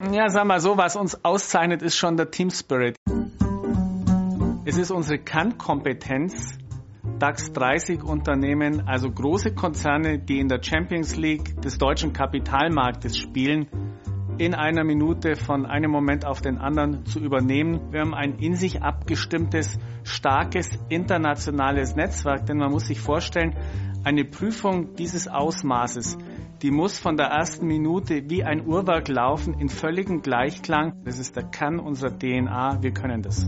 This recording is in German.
Ja, sag mal so, was uns auszeichnet, ist schon der Team Spirit. Es ist unsere Kernkompetenz, DAX 30 Unternehmen, also große Konzerne, die in der Champions League des deutschen Kapitalmarktes spielen, in einer Minute von einem Moment auf den anderen zu übernehmen. Wir haben ein in sich abgestimmtes, starkes internationales Netzwerk, denn man muss sich vorstellen, eine Prüfung dieses Ausmaßes, die muss von der ersten Minute wie ein Uhrwerk laufen in völligem Gleichklang. Das ist der Kern unserer DNA. Wir können das.